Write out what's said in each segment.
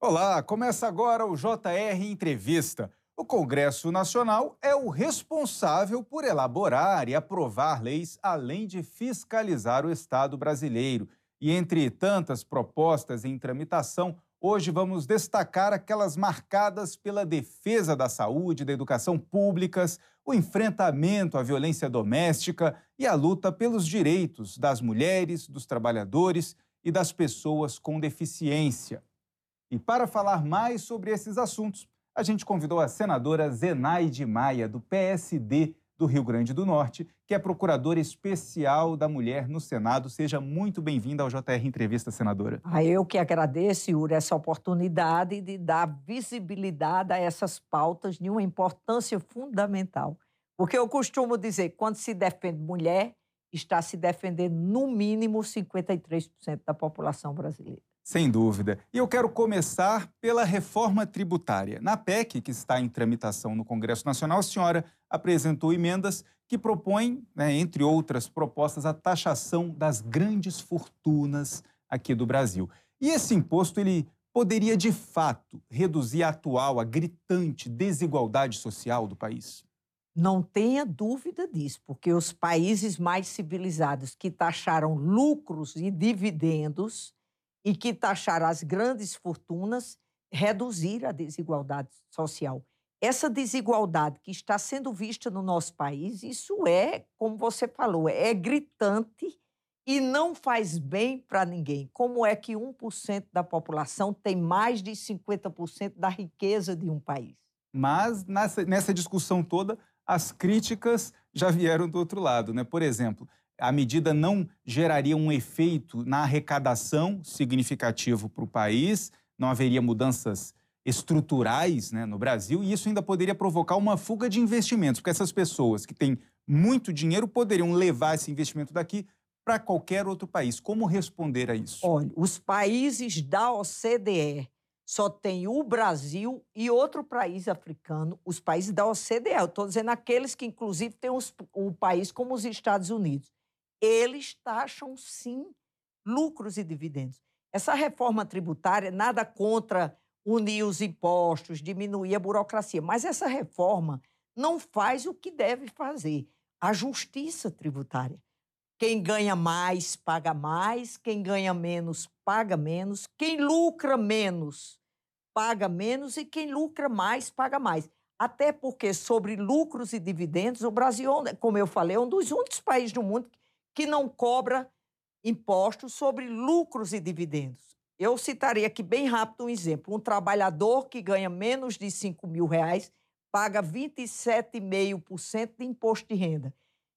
Olá, começa agora o JR Entrevista. O Congresso Nacional é o responsável por elaborar e aprovar leis, além de fiscalizar o Estado brasileiro. E entre tantas propostas em tramitação, hoje vamos destacar aquelas marcadas pela defesa da saúde, da educação públicas, o enfrentamento à violência doméstica e a luta pelos direitos das mulheres, dos trabalhadores e das pessoas com deficiência. E para falar mais sobre esses assuntos, a gente convidou a senadora Zenaide Maia, do PSD do Rio Grande do Norte, que é procuradora especial da mulher no Senado. Seja muito bem-vinda ao JR Entrevista, senadora. Ah, eu que agradeço, Yuri, essa oportunidade de dar visibilidade a essas pautas de uma importância fundamental. Porque eu costumo dizer, quando se defende mulher, está se defendendo no mínimo 53% da população brasileira. Sem dúvida. E eu quero começar pela reforma tributária. Na PEC, que está em tramitação no Congresso Nacional, a senhora apresentou emendas que propõem, né, entre outras propostas, a taxação das grandes fortunas aqui do Brasil. E esse imposto ele poderia, de fato, reduzir a atual, a gritante desigualdade social do país? Não tenha dúvida disso, porque os países mais civilizados que taxaram lucros e dividendos e que taxar as grandes fortunas reduzir a desigualdade social. Essa desigualdade que está sendo vista no nosso país, isso é, como você falou, é gritante e não faz bem para ninguém. Como é que 1% da população tem mais de 50% da riqueza de um país? Mas nessa, nessa discussão toda, as críticas já vieram do outro lado. Né? Por exemplo, a medida não geraria um efeito na arrecadação significativo para o país, não haveria mudanças estruturais né, no Brasil, e isso ainda poderia provocar uma fuga de investimentos, porque essas pessoas que têm muito dinheiro poderiam levar esse investimento daqui para qualquer outro país. Como responder a isso? Olha, os países da OCDE só tem o Brasil e outro país africano, os países da OCDE. Eu estou dizendo aqueles que, inclusive, têm os, país como os Estados Unidos eles taxam sim lucros e dividendos. Essa reforma tributária, nada contra unir os impostos, diminuir a burocracia, mas essa reforma não faz o que deve fazer a justiça tributária. Quem ganha mais, paga mais, quem ganha menos, paga menos, quem lucra menos, paga menos e quem lucra mais, paga mais. Até porque, sobre lucros e dividendos, o Brasil, como eu falei, é um dos únicos países do mundo que não cobra impostos sobre lucros e dividendos. Eu citaria aqui bem rápido um exemplo. Um trabalhador que ganha menos de 5 mil reais paga 27,5% de imposto de renda.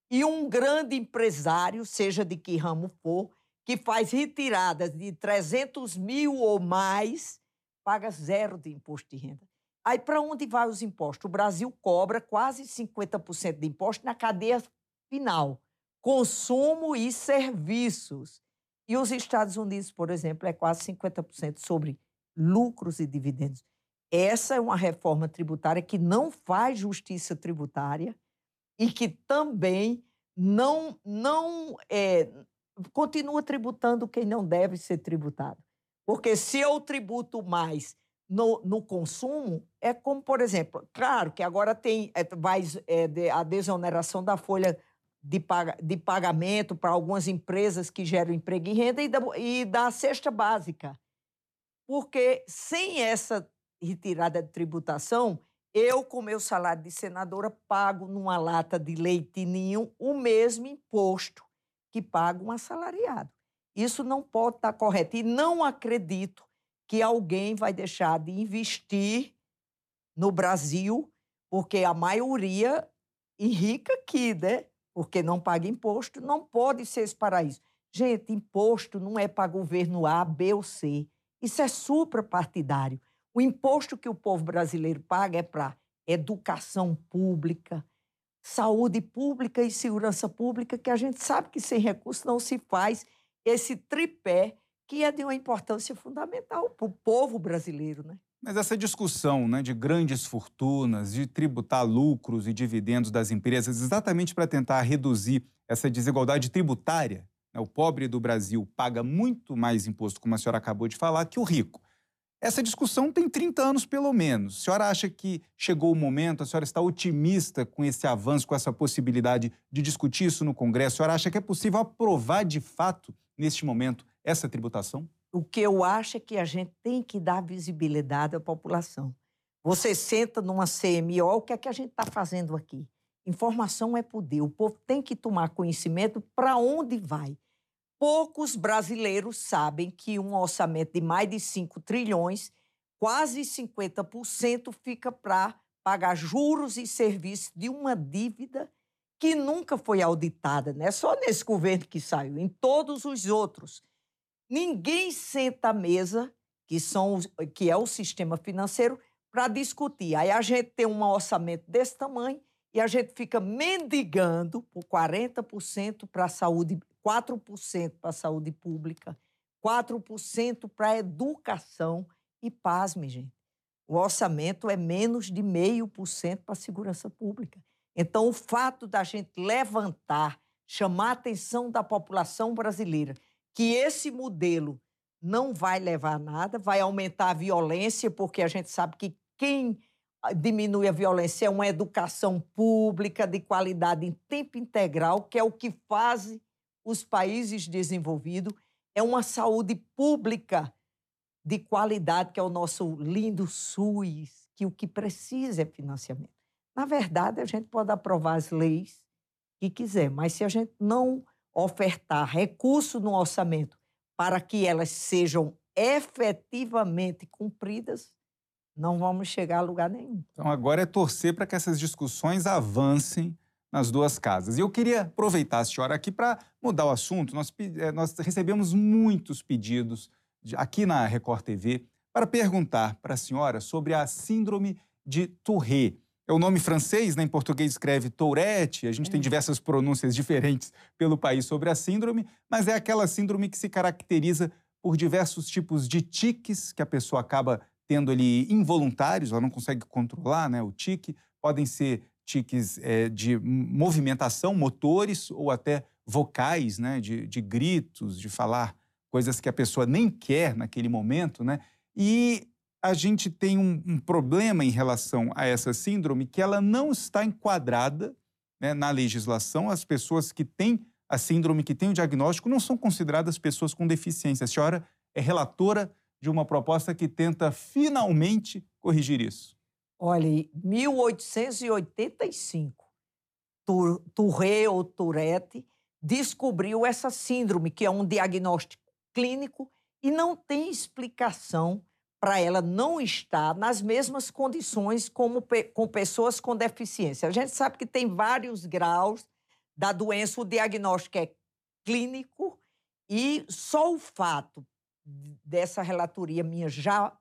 E um grande empresário, seja de que ramo for, que faz retiradas de 300 mil ou mais, paga zero de imposto de renda. Aí, para onde vai os impostos? O Brasil cobra quase 50% de imposto na cadeia final consumo e serviços. E os Estados Unidos, por exemplo, é quase 50% sobre lucros e dividendos. Essa é uma reforma tributária que não faz justiça tributária e que também não, não é, continua tributando quem não deve ser tributado. Porque se eu tributo mais no, no consumo, é como, por exemplo, claro que agora tem é, vai, é, a desoneração da folha de, de pagamento para algumas empresas que geram emprego e renda e da, e da cesta básica. Porque sem essa retirada de tributação, eu, com meu salário de senadora, pago numa lata de leite nenhum o mesmo imposto que paga um assalariado. Isso não pode estar correto. E não acredito que alguém vai deixar de investir no Brasil, porque a maioria enrica aqui, né? Porque não paga imposto, não pode ser esse paraíso. Gente, imposto não é para governo A, B ou C. Isso é suprapartidário. O imposto que o povo brasileiro paga é para educação pública, saúde pública e segurança pública, que a gente sabe que sem recursos não se faz esse tripé que é de uma importância fundamental para o povo brasileiro, né? Mas essa discussão né, de grandes fortunas, de tributar lucros e dividendos das empresas, exatamente para tentar reduzir essa desigualdade tributária, né, o pobre do Brasil paga muito mais imposto, como a senhora acabou de falar, que o rico. Essa discussão tem 30 anos pelo menos. A senhora acha que chegou o momento, a senhora está otimista com esse avanço, com essa possibilidade de discutir isso no Congresso? A senhora acha que é possível aprovar de fato, neste momento, essa tributação? O que eu acho é que a gente tem que dar visibilidade à população. Você senta numa CMO, o que é que a gente está fazendo aqui? Informação é poder. O povo tem que tomar conhecimento para onde vai. Poucos brasileiros sabem que um orçamento de mais de 5 trilhões, quase 50% fica para pagar juros e serviços de uma dívida que nunca foi auditada, não é só nesse governo que saiu, em todos os outros. Ninguém senta à mesa, que, são, que é o sistema financeiro, para discutir. Aí a gente tem um orçamento desse tamanho e a gente fica mendigando por 40% para a saúde 4% para a saúde pública, 4% para a educação e, pasme, gente, o orçamento é menos de 0,5% para a segurança pública. Então, o fato da gente levantar, chamar a atenção da população brasileira que esse modelo não vai levar a nada, vai aumentar a violência, porque a gente sabe que quem diminui a violência é uma educação pública de qualidade em tempo integral, que é o que faz os países desenvolvidos, é uma saúde pública de qualidade, que é o nosso lindo SUS, que o que precisa é financiamento. Na verdade, a gente pode aprovar as leis que quiser, mas se a gente não ofertar recurso no orçamento para que elas sejam efetivamente cumpridas, não vamos chegar a lugar nenhum. Então, agora é torcer para que essas discussões avancem nas duas casas. E eu queria aproveitar a senhora aqui para mudar o assunto. Nós, eh, nós recebemos muitos pedidos de, aqui na Record TV para perguntar para a senhora sobre a síndrome de Tourette. É o nome francês, né? em português escreve Tourette. A gente é. tem diversas pronúncias diferentes pelo país sobre a síndrome, mas é aquela síndrome que se caracteriza por diversos tipos de tiques que a pessoa acaba tendo ali involuntários, ela não consegue controlar né, o tique. Podem ser tiques é, de movimentação, motores ou até vocais, né, de, de gritos, de falar coisas que a pessoa nem quer naquele momento, né? E a gente tem um, um, problema em relação a essa síndrome que ela não está enquadrada né, na legislação. As pessoas que têm a síndrome, que têm o diagnóstico, não são consideradas pessoas com deficiência. A senhora é relatora de uma proposta que tenta finalmente corrigir isso. Olha, 1885, Touré ou Tourette descobriu essa síndrome, que é um diagnóstico clínico e não tem explicação para ela não estar nas mesmas condições como com pessoas com deficiência. A gente sabe que tem vários graus da doença, o diagnóstico é clínico e só o fato dessa relatoria minha já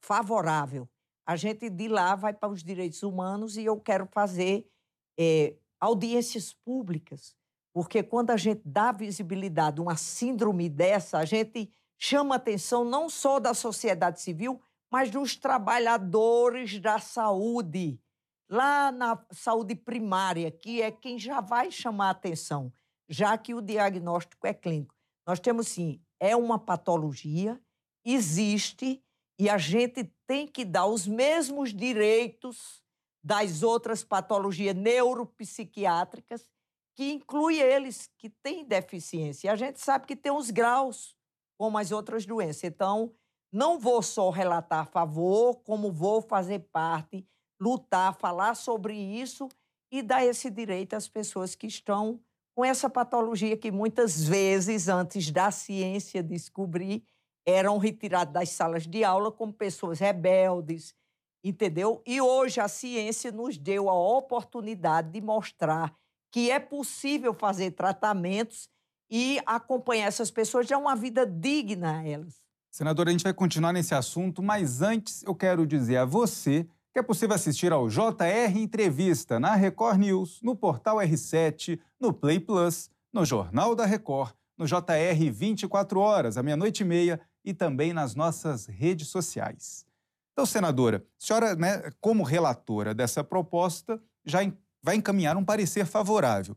favorável a gente de lá vai para os direitos humanos e eu quero fazer é, audiências públicas, porque quando a gente dá visibilidade a uma síndrome dessa, a gente chama a atenção não só da sociedade civil, mas dos trabalhadores da saúde, lá na saúde primária, que é quem já vai chamar a atenção, já que o diagnóstico é clínico. Nós temos sim, é uma patologia, existe e a gente tem que dar os mesmos direitos das outras patologias neuropsiquiátricas, que inclui eles que têm deficiência. E a gente sabe que tem os graus, como as outras doenças. Então, não vou só relatar a favor, como vou fazer parte, lutar, falar sobre isso e dar esse direito às pessoas que estão com essa patologia que muitas vezes, antes da ciência descobrir, eram retirados das salas de aula como pessoas rebeldes, entendeu? E hoje a ciência nos deu a oportunidade de mostrar que é possível fazer tratamentos e acompanhar essas pessoas, dar uma vida digna a elas. Senadora, a gente vai continuar nesse assunto, mas antes eu quero dizer a você que é possível assistir ao JR Entrevista na Record News, no portal R7, no Play Plus, no Jornal da Record, no JR 24 horas, à meia-noite e meia e também nas nossas redes sociais. Então, senadora, a senhora, né, como relatora dessa proposta, já vai encaminhar um parecer favorável.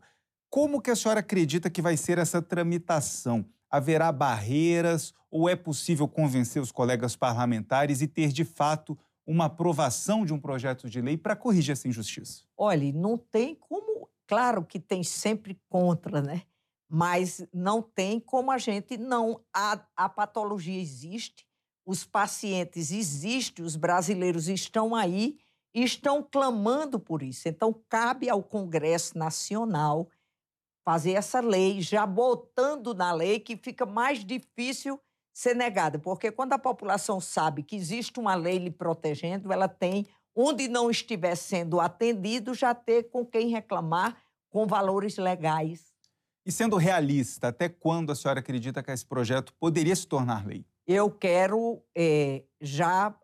Como que a senhora acredita que vai ser essa tramitação? haverá barreiras ou é possível convencer os colegas parlamentares e ter, de fato, uma aprovação de um projeto de lei para corrigir essa injustiça? Olha, não tem como. Claro que tem sempre contra, né? Mas não tem como a gente não. A, a patologia existe, os pacientes existem, os brasileiros estão aí e estão clamando por isso. Então, cabe ao Congresso Nacional fazer essa lei, já botando na lei que fica mais difícil ser negada, porque quando a população sabe que existe uma lei lhe protegendo, ela tem, onde não estiver sendo atendido, já ter com quem reclamar com valores legais. E sendo realista, até quando a senhora acredita que esse projeto poderia se tornar lei? Eu quero é, já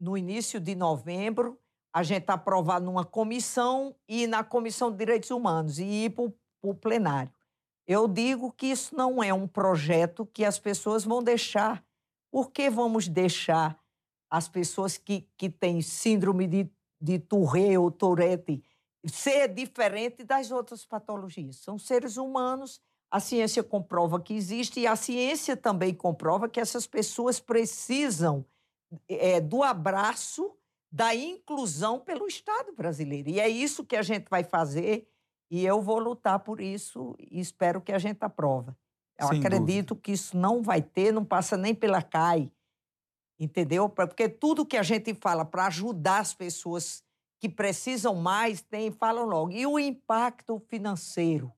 no início de novembro a gente aprovar numa comissão e na Comissão de Direitos Humanos e ir para o plenário. Eu digo que isso não é um projeto que as pessoas vão deixar. Por que vamos deixar as pessoas que, que têm síndrome de, de Tourette ou Tourette ser diferente das outras patologias? São seres humanos, a ciência comprova que existe e a ciência também comprova que essas pessoas precisam é, do abraço da inclusão pelo Estado brasileiro. E é isso que a gente vai fazer e eu vou lutar por isso e espero que a gente aprova. Eu Sem acredito dúvida. que isso não vai ter, não passa nem pela CAI, entendeu? Porque tudo que a gente fala para ajudar as pessoas que precisam mais, tem, falam logo. E o impacto financeiro?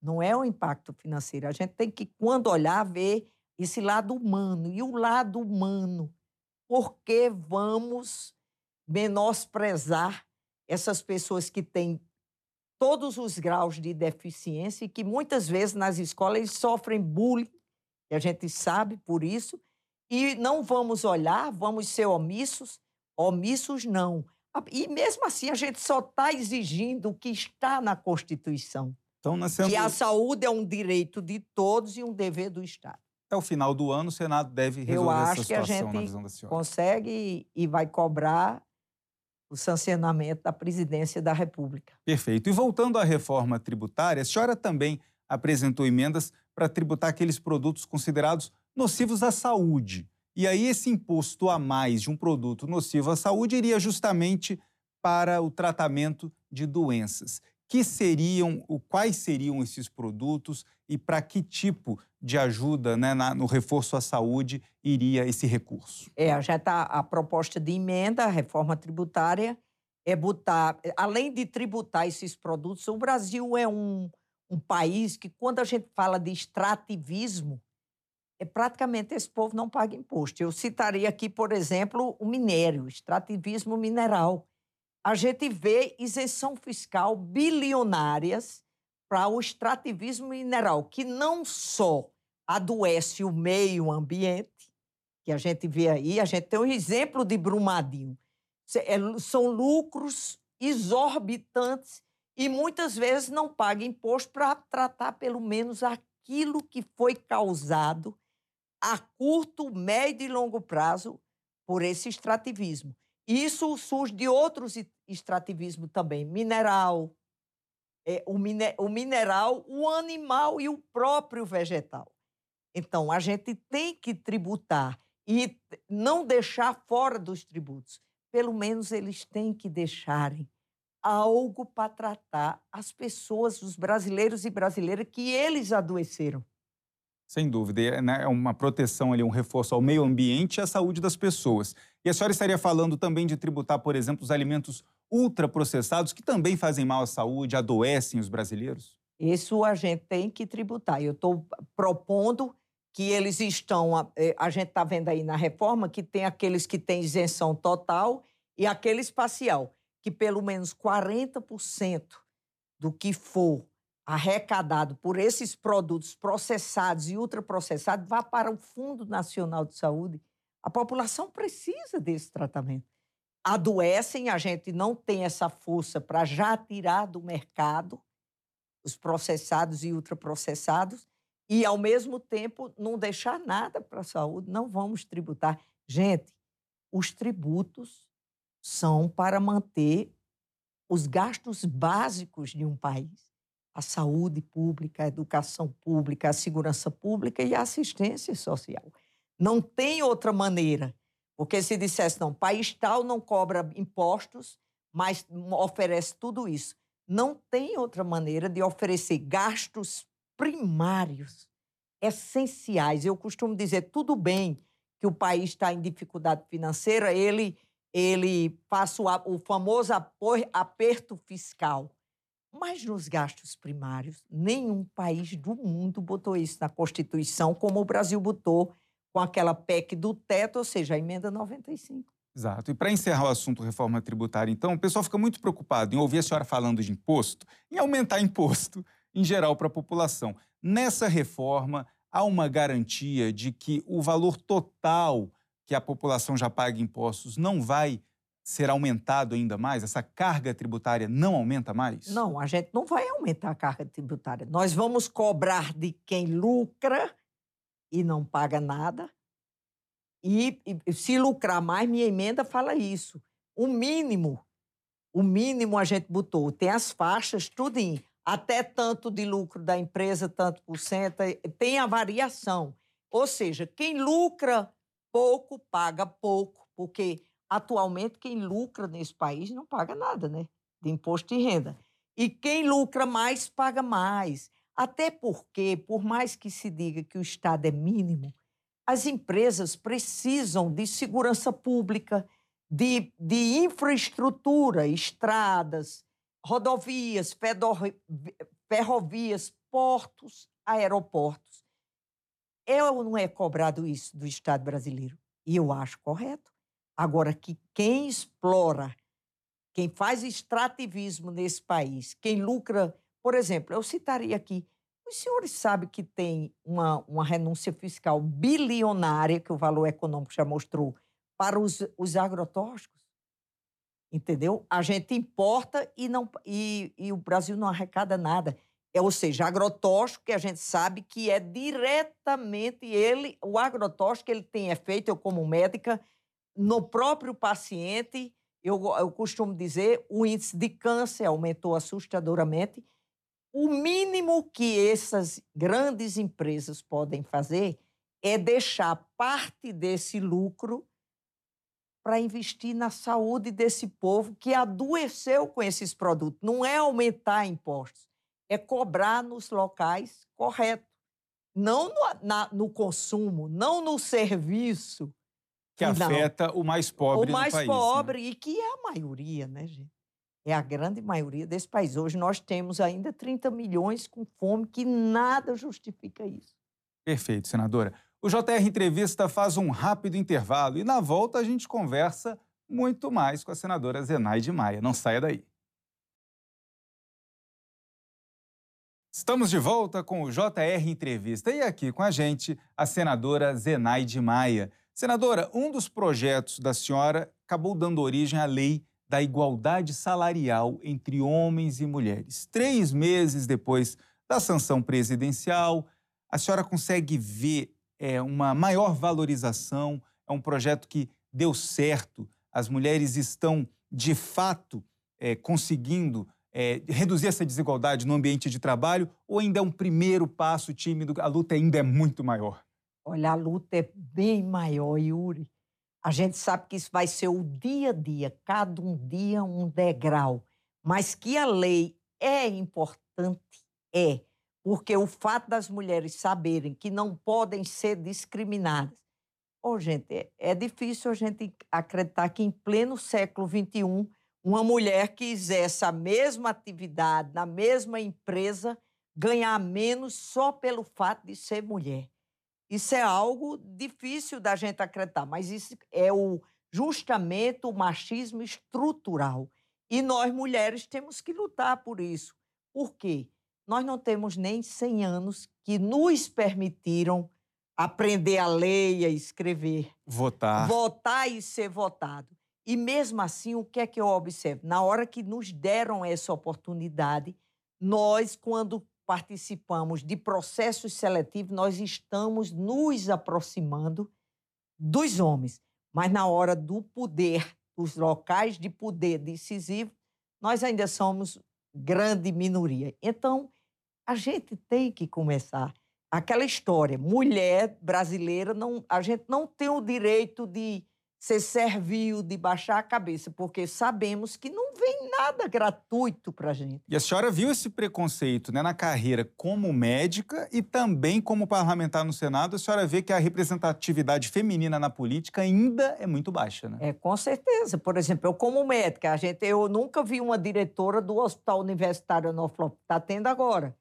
Não é o impacto financeiro. A gente tem que, quando olhar, ver esse lado humano. E o lado humano, por que vamos menosprezar essas pessoas que têm todos os graus de deficiência e que muitas vezes nas escolas eles sofrem bullying, e a gente sabe por isso, e não vamos olhar, vamos ser omissos, omissos não. E mesmo assim a gente só está exigindo o que está na Constituição. Então, nascendo... Que a saúde é um direito de todos e um dever do Estado. É o final do ano, o Senado deve resolver essa situação, Eu acho que a gente consegue e vai cobrar o sancionamento da presidência da República. Perfeito. E voltando à reforma tributária, a senhora também apresentou emendas para tributar aqueles produtos considerados nocivos à saúde. E aí esse imposto a mais de um produto nocivo à saúde iria justamente para o tratamento de doenças que seriam, quais seriam esses produtos e para que tipo de ajuda né, na, no reforço à saúde iria esse recurso? É, já está a proposta de emenda, a reforma tributária, é botar, além de tributar esses produtos, o Brasil é um, um país que, quando a gente fala de extrativismo, é praticamente esse povo não paga imposto. Eu citaria aqui, por exemplo, o minério, extrativismo mineral a gente vê isenção fiscal bilionárias para o extrativismo mineral, que não só adoece o meio ambiente, que a gente vê aí, a gente tem um exemplo de Brumadinho. É, são lucros exorbitantes e muitas vezes não paga imposto para tratar pelo menos aquilo que foi causado a curto, médio e longo prazo por esse extrativismo. Isso surge de outros extrativismos também, mineral, é, o, mine, o mineral, o animal e o próprio vegetal. Então, a gente tem que tributar e não deixar fora dos tributos. Pelo menos eles têm que deixarem algo para tratar as pessoas, os brasileiros e brasileiras que eles adoeceram. Sem dúvida, é, né, é uma proteção ali, um reforço ao meio ambiente e à saúde das pessoas. E a senhora estaria falando também de tributar, por exemplo, os alimentos ultraprocessados que também fazem mal à saúde, adoecem os brasileiros? Isso a gente tem que tributar. Eu estou propondo que eles estão. A, é, a gente está vendo aí na reforma que tem aqueles que têm isenção total e aqueles parcial, que pelo menos 40% do que for arrecadado por esses produtos processados e ultraprocessados vá para o Fundo Nacional de Saúde. A população precisa desse tratamento. Adoecem, a gente não tem essa força para já tirar do mercado os processados e ultraprocessados e, ao mesmo tempo, não deixar nada para a saúde. Não vamos tributar. Gente, os tributos são para manter os gastos básicos de um país a saúde pública, a educação pública, a segurança pública e a assistência social. Não tem outra maneira. Porque se dissesse, não, país tal não cobra impostos, mas oferece tudo isso. Não tem outra maneira de oferecer gastos primários, essenciais. Eu costumo dizer, tudo bem que o país está em dificuldade financeira, ele, ele passa o, o famoso aperto fiscal. Mas nos gastos primários, nenhum país do mundo botou isso na Constituição, como o Brasil botou com aquela PEC do teto, ou seja, a emenda 95. Exato. E para encerrar o assunto reforma tributária, então, o pessoal fica muito preocupado em ouvir a senhora falando de imposto, em aumentar imposto em geral para a população. Nessa reforma, há uma garantia de que o valor total que a população já paga impostos não vai ser aumentado ainda mais? Essa carga tributária não aumenta mais? Não, a gente não vai aumentar a carga tributária. Nós vamos cobrar de quem lucra e não paga nada. E, e se lucrar mais, minha emenda fala isso. O mínimo, o mínimo a gente botou. Tem as faixas, tudo em até tanto de lucro da empresa, tanto por cento, tem a variação. Ou seja, quem lucra pouco paga pouco, porque atualmente quem lucra nesse país não paga nada, né? De imposto de renda. E quem lucra mais paga mais. Até porque, por mais que se diga que o Estado é mínimo, as empresas precisam de segurança pública, de, de infraestrutura, estradas, rodovias, ferrovias, portos, aeroportos. É ou não é cobrado isso do Estado brasileiro? E eu acho correto. Agora, que quem explora, quem faz extrativismo nesse país, quem lucra, por exemplo, eu citaria aqui, os senhores sabem que tem uma, uma renúncia fiscal bilionária, que o valor econômico já mostrou, para os, os agrotóxicos? entendeu? A gente importa e, não, e, e o Brasil não arrecada nada. É, ou seja, agrotóxico que a gente sabe que é diretamente ele, o agrotóxico ele tem efeito, eu como médica, no próprio paciente, eu, eu costumo dizer, o índice de câncer aumentou assustadoramente. O mínimo que essas grandes empresas podem fazer é deixar parte desse lucro para investir na saúde desse povo que adoeceu com esses produtos. Não é aumentar impostos, é cobrar nos locais corretos. Não no, na, no consumo, não no serviço. Que afeta não. o mais pobre O mais país, né? pobre, né? e que é a maioria, né, gente? É a grande maioria desse país. Hoje nós temos ainda 30 milhões com fome, que nada justifica isso. Perfeito, senadora. O JR Entrevista faz um rápido intervalo e na volta a gente conversa muito mais com a senadora Zenaide Maia. Não saia daí. Estamos de volta com o JR Entrevista e aqui com a gente a senadora Zenaide Maia. Senadora, um dos projetos da senhora acabou dando origem à lei da igualdade salarial entre homens e mulheres. Três meses depois da sanção presidencial, a senhora consegue ver é, uma maior valorização, é um projeto que deu certo, as mulheres estão, de fato, é, conseguindo é, reduzir essa desigualdade no ambiente de trabalho ou ainda é um primeiro passo tímido, a luta ainda é muito maior? Olha, a luta é bem maior, Yuri. A gente sabe que isso vai ser o dia a dia, cada um dia um degrau. Mas que a lei é importante, é porque o fato das mulheres saberem que não podem ser discriminadas. Oh, gente, é, é difícil a gente acreditar que em pleno século XXI, uma mulher que exerce a mesma atividade na mesma empresa ganhar menos só pelo fato de ser mulher. Isso é algo difícil da gente acreditar, mas isso é o, justamente o machismo estrutural. E nós, mulheres, temos que lutar por isso. Por quê? nós não temos nem 100 anos que nos permitiram aprender a ler e a escrever. Votar. Votar e ser votado. E mesmo assim, o que é que eu observo? Na hora que nos deram essa oportunidade, nós, quando participamos de processos seletivos, nós estamos nos aproximando dos homens. Mas na hora do poder, dos locais de poder decisivo, nós ainda somos grande minoria. Então, A gente tem que começar. Aquela história, mulher brasileira, não, a gente não tem o direito de ser servil, de baixar a cabeça, porque sabemos que não vem nada gratuito para a gente. E a senhora viu esse preconceito né, na carreira como médica e também como parlamentar no Senado. A senhora vê que a representatividade feminina na política ainda é muito baixa, né? É, com certeza. Por exemplo, eu como médica, a gente, eu nunca vi uma diretora do Hospital Universitário Norfolk. Está tendo agora.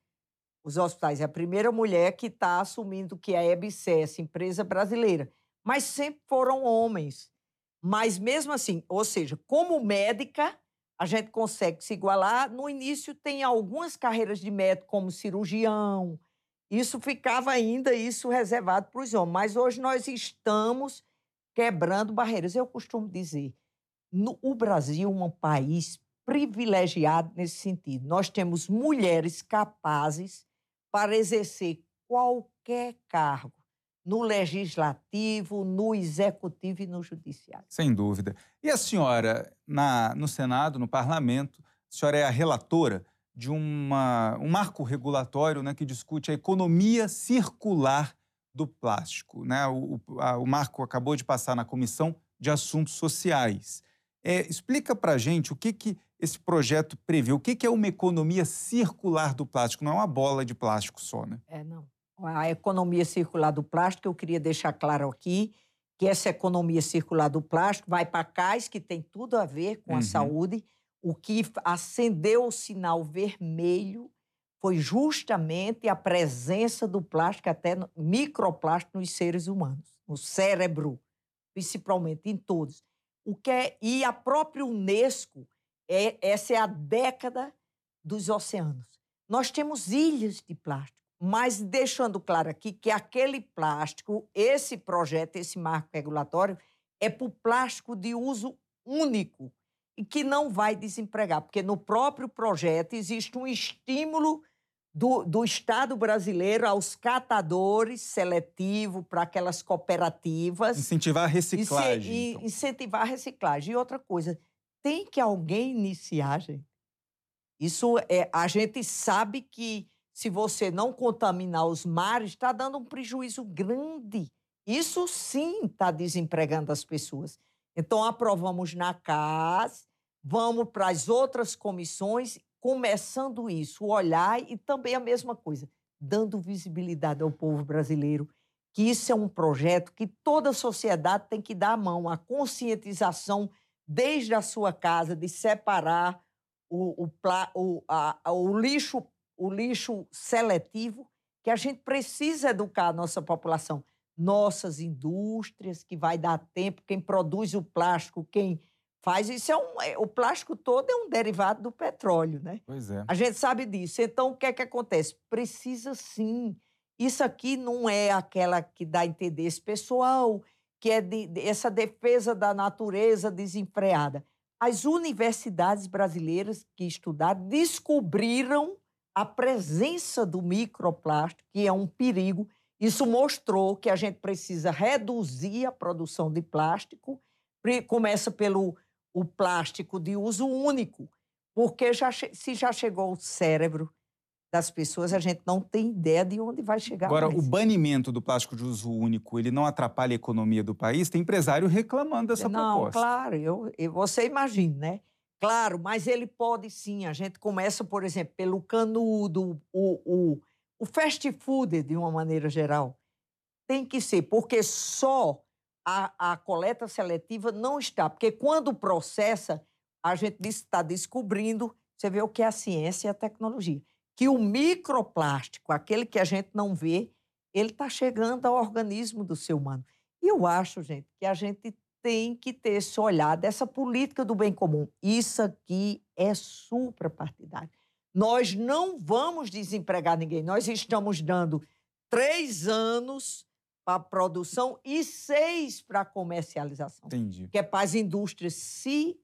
Os hospitais. É a primeira mulher que está assumindo que é a EBSES, empresa brasileira mas sempre foram homens. Mas mesmo assim, ou seja, como médica, a gente consegue se igualar. No início tem algumas carreiras de médico como cirurgião. Isso ficava ainda isso reservado para os homens, mas hoje nós estamos quebrando barreiras. Eu costumo dizer, no, o Brasil é um país privilegiado nesse sentido. Nós temos mulheres capazes para exercer qualquer cargo no legislativo, no executivo e no judiciário. Sem dúvida. E a senhora, na, no Senado, no parlamento, a senhora é a relatora de uma, um marco regulatório né, que discute a economia circular do plástico. Né? O, a, o marco acabou de passar na Comissão de Assuntos Sociais. É, explica para a gente o que, que esse projeto prevê. O que, que é uma economia circular do plástico? Não é uma bola de plástico só, né? É, não a economia circular do plástico, eu queria deixar claro aqui que essa economia circular do plástico vai para CAIS, que tem tudo a ver com a uhum. saúde. O que acendeu o sinal vermelho foi justamente a presença do plástico, até microplástico, nos seres humanos, no cérebro, principalmente, em todos. O que é, e a própria Unesco, é, essa é a década dos oceanos. Nós temos ilhas de plástico mas deixando claro aqui que aquele plástico, esse projeto, esse marco regulatório, é para o plástico de uso único e que não vai desempregar, porque no próprio projeto existe um estímulo do, do Estado brasileiro aos catadores seletivo para aquelas cooperativas. Incentivar a reciclagem. E, então. Incentivar a reciclagem. E outra coisa, tem que alguém iniciar, gente. Isso é, a gente sabe que se você não contaminar os mares, está dando um prejuízo grande. Isso sim está desempregando as pessoas. Então, aprovamos na CAS, vamos para as outras comissões, começando isso, olhar e também a mesma coisa, dando visibilidade ao povo brasileiro, que isso é um projeto que toda a sociedade tem que dar a mão, a conscientização desde a sua casa, de separar o, o, o, a, o lixo o lixo seletivo, que a gente precisa educar a nossa população. Nossas indústrias, que vai dar tempo, quem produz o plástico, quem faz isso é um, é, o plástico todo é um derivado do petróleo, né? Pois é. A gente sabe disso. Então o que é que acontece? Precisa sim. Isso aqui não é aquela que dá a entender esse pessoal que é de, de, essa defesa da natureza desenfreada. As universidades brasileiras que estudaram descobriram a presença do microplástico, que é um perigo. Isso mostrou que a gente precisa reduzir a produção de plástico. Começa pelo o plástico de uso único, porque já, se já chegou ao cérebro das pessoas, a gente não tem ideia de onde vai chegar. Agora, mais. o banimento do plástico de uso único, ele não atrapalha a economia do país? Tem empresário reclamando dessa não, proposta. Não, claro. Eu, eu, você imagina, né? Claro, mas ele pode sim. A gente começa, por exemplo, pelo canudo, o, o, o fast food, de uma maneira geral. Tem que ser, porque só a, a coleta seletiva não está. Porque quando processa, a gente está descobrindo, você vê o que é a ciência e a tecnologia, que o microplástico, aquele que a gente não vê, ele está chegando ao organismo do ser humano. E eu acho, gente, que a gente tem que ter esse olhar dessa política do bem comum. Isso aqui é suprapartidário. Nós não vamos desempregar ninguém. Nós estamos dando três anos para a produção e seis para a comercialização. Entendi. Que é para as indústrias se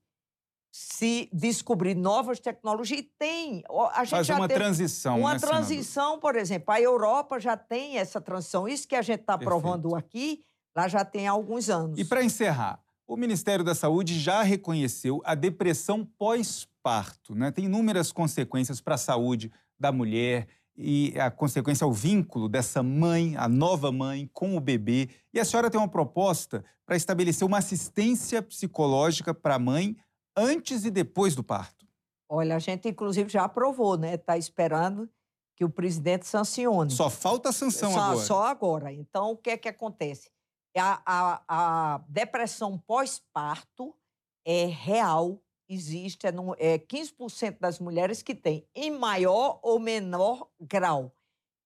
se descobrir novas tecnologias. E tem. A gente Faz já uma transição. Uma né, transição, senador? por exemplo. A Europa já tem essa transição. Isso que a gente está provando aqui Lá já tem alguns anos. E para encerrar, o Ministério da Saúde já reconheceu a depressão pós-parto. Né? Tem inúmeras consequências para a saúde da mulher e a consequência é o vínculo dessa mãe, a nova mãe, com o bebê. E a senhora tem uma proposta para estabelecer uma assistência psicológica para a mãe antes e depois do parto. Olha, a gente inclusive já aprovou, né? Está esperando que o presidente sancione. Só falta a sanção só, agora. Só agora. Então, o que é que acontece? A, a, a depressão pós-parto é real, existe, é, no, é 15% das mulheres que tem, em maior ou menor grau.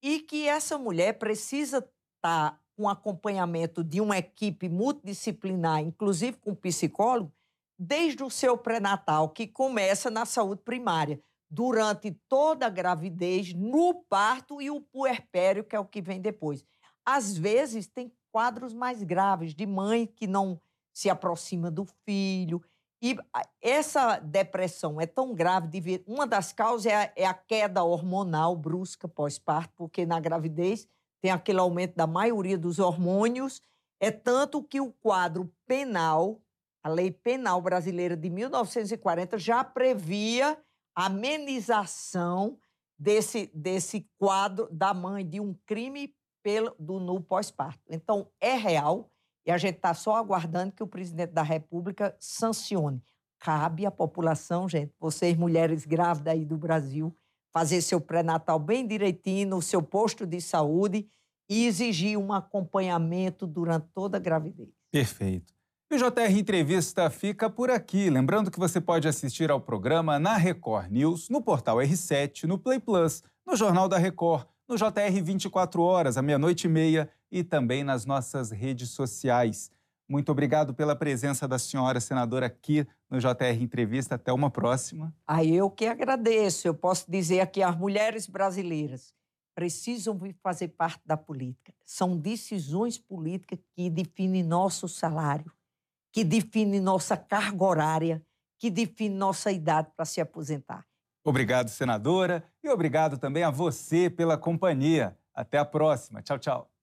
E que essa mulher precisa estar tá com acompanhamento de uma equipe multidisciplinar, inclusive com psicólogo, desde o seu pré-natal, que começa na saúde primária, durante toda a gravidez, no parto e o puerpério, que é o que vem depois. Às vezes, tem quadros mais graves de mãe que não se aproxima do filho, e essa depressão é tão grave, uma das causas é a, é a queda hormonal brusca pós-parto, porque na gravidez tem aquele aumento da maioria dos hormônios. É tanto que o quadro penal, a lei penal brasileira de 1940, já previa amenização desse, desse quadro da mãe de um crime pelo, do no pós-parto. Então, é real e a gente está só aguardando que o presidente da República sancione. Cabe à população, gente, vocês mulheres grávidas aí do Brasil, fazer seu pré-natal bem direitinho no seu posto de saúde e exigir um acompanhamento durante toda a gravidez. Perfeito. E o JR Entrevista fica por aqui. Lembrando que você pode assistir ao programa na Record News, no portal R7, no Play Plus, no Jornal da Record, no JR 24 horas, à meia-noite e meia e também nas nossas redes sociais. Muito obrigado pela presença da senhora senadora aqui no JR Entrevista. Até uma próxima. Ah, eu que agradeço. Eu posso dizer aqui as mulheres brasileiras precisam fazer parte da política. São decisões políticas que definem nosso salário, que definem nossa carga horária, que definem nossa idade para se aposentar. Obrigado, senadora, e obrigado também a você pela companhia. Até a próxima. Tchau, tchau.